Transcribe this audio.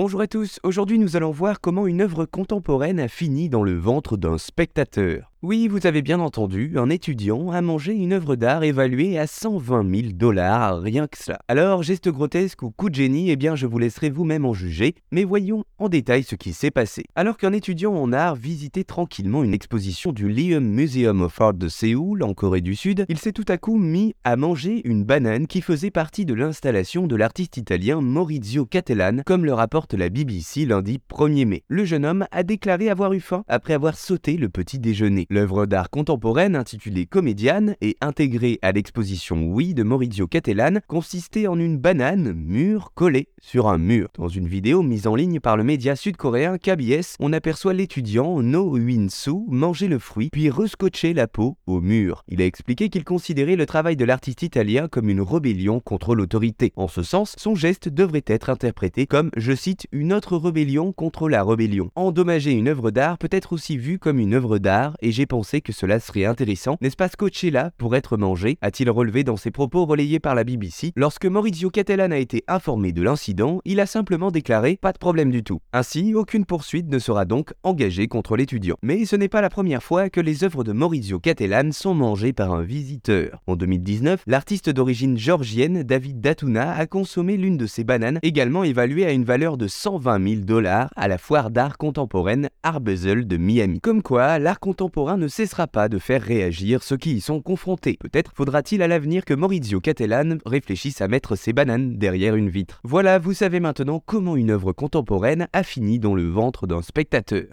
Bonjour à tous, aujourd'hui nous allons voir comment une œuvre contemporaine a fini dans le ventre d'un spectateur. Oui, vous avez bien entendu, un étudiant a mangé une œuvre d'art évaluée à 120 000 dollars, rien que cela. Alors, geste grotesque ou coup de génie, eh bien je vous laisserai vous-même en juger, mais voyons en détail ce qui s'est passé. Alors qu'un étudiant en art visitait tranquillement une exposition du Lium Museum of Art de Séoul, en Corée du Sud, il s'est tout à coup mis à manger une banane qui faisait partie de l'installation de l'artiste italien Maurizio Cattelan, comme le rapporte la BBC lundi 1er mai. Le jeune homme a déclaré avoir eu faim après avoir sauté le petit déjeuner. L'œuvre d'art contemporaine intitulée Comédiane et intégrée à l'exposition Oui de Maurizio Cattelan consistait en une banane mûre collée sur un mur. Dans une vidéo mise en ligne par le média sud-coréen KBS, on aperçoit l'étudiant No Win-soo manger le fruit puis rescotcher la peau au mur. Il a expliqué qu'il considérait le travail de l'artiste italien comme une rébellion contre l'autorité. En ce sens, son geste devrait être interprété comme, je cite, une autre rébellion contre la rébellion. Endommager une œuvre d'art peut être aussi vu comme une œuvre d'art et j'ai pensé que cela serait intéressant, n'est-ce pas scotché là pour être mangé a-t-il relevé dans ses propos relayés par la BBC. Lorsque Maurizio Cattelan a été informé de l'incident, il a simplement déclaré pas de problème du tout. Ainsi, aucune poursuite ne sera donc engagée contre l'étudiant. Mais ce n'est pas la première fois que les œuvres de Maurizio Cattelan sont mangées par un visiteur. En 2019, l'artiste d'origine georgienne David Datuna a consommé l'une de ses bananes, également évaluée à une valeur de 120 000 dollars à la foire d'art contemporaine Art de Miami. Comme quoi, l'art ne cessera pas de faire réagir ceux qui y sont confrontés. Peut-être faudra-t-il à l'avenir que Maurizio Cattelan réfléchisse à mettre ses bananes derrière une vitre. Voilà, vous savez maintenant comment une œuvre contemporaine a fini dans le ventre d'un spectateur.